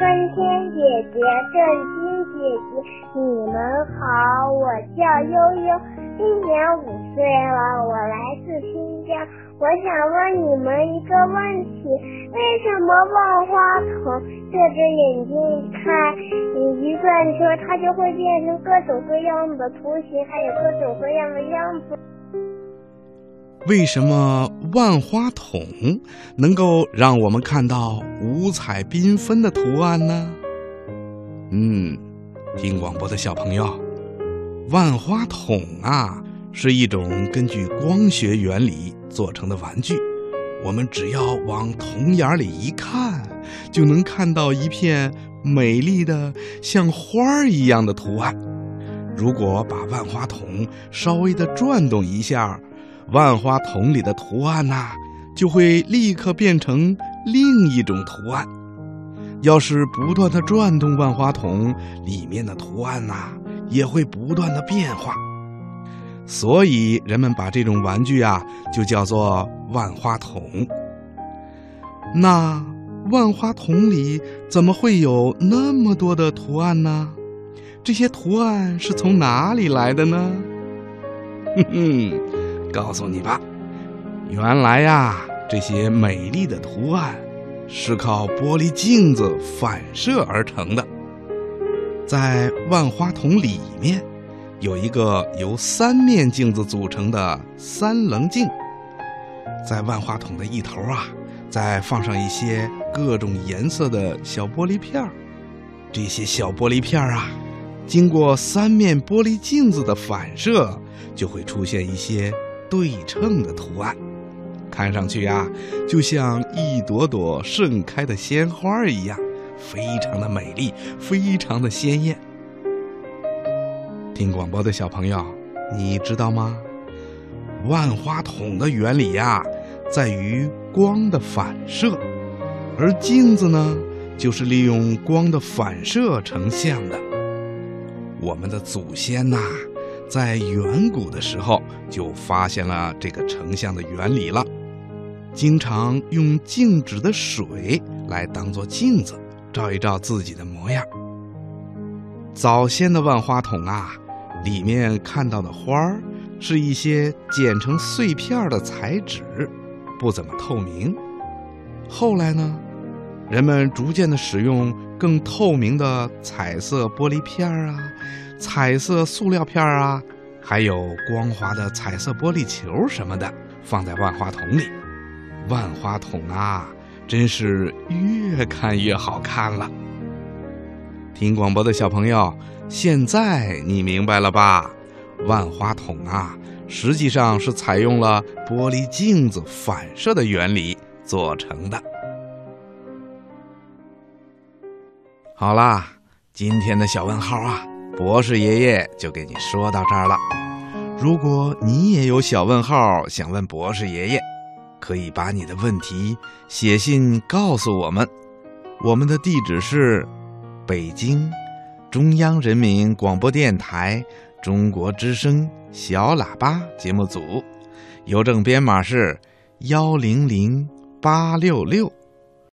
春天姐姐、正晶姐姐，你们好，我叫悠悠，今年五岁了，我来自新疆。我想问你们一个问题：为什么万花筒这只眼睛一看你一转圈，它就会变成各种各样的图形，还有各种各样的样子？为什么万花筒能够让我们看到五彩缤纷的图案呢？嗯，听广播的小朋友，万花筒啊是一种根据光学原理做成的玩具。我们只要往筒眼里一看，就能看到一片美丽的像花儿一样的图案。如果把万花筒稍微的转动一下，万花筒里的图案呐，就会立刻变成另一种图案。要是不断的转动万花筒，里面的图案呐，也会不断的变化。所以人们把这种玩具啊，就叫做万花筒。那万花筒里怎么会有那么多的图案呢？这些图案是从哪里来的呢？哼哼。告诉你吧，原来呀，这些美丽的图案是靠玻璃镜子反射而成的。在万花筒里面，有一个由三面镜子组成的三棱镜。在万花筒的一头啊，再放上一些各种颜色的小玻璃片儿。这些小玻璃片儿啊，经过三面玻璃镜子的反射，就会出现一些。对称的图案，看上去呀，就像一朵朵盛开的鲜花一样，非常的美丽，非常的鲜艳。听广播的小朋友，你知道吗？万花筒的原理呀，在于光的反射，而镜子呢，就是利用光的反射成像的。我们的祖先呐。在远古的时候就发现了这个成像的原理了，经常用静止的水来当做镜子，照一照自己的模样。早先的万花筒啊，里面看到的花儿是一些剪成碎片的彩纸，不怎么透明。后来呢，人们逐渐的使用更透明的彩色玻璃片啊。彩色塑料片啊，还有光滑的彩色玻璃球什么的，放在万花筒里。万花筒啊，真是越看越好看了。听广播的小朋友，现在你明白了吧？万花筒啊，实际上是采用了玻璃镜子反射的原理做成的。好啦，今天的小问号啊。博士爷爷就给你说到这儿了。如果你也有小问号想问博士爷爷，可以把你的问题写信告诉我们。我们的地址是北京中央人民广播电台中国之声小喇叭节目组，邮政编码是幺零零八六六。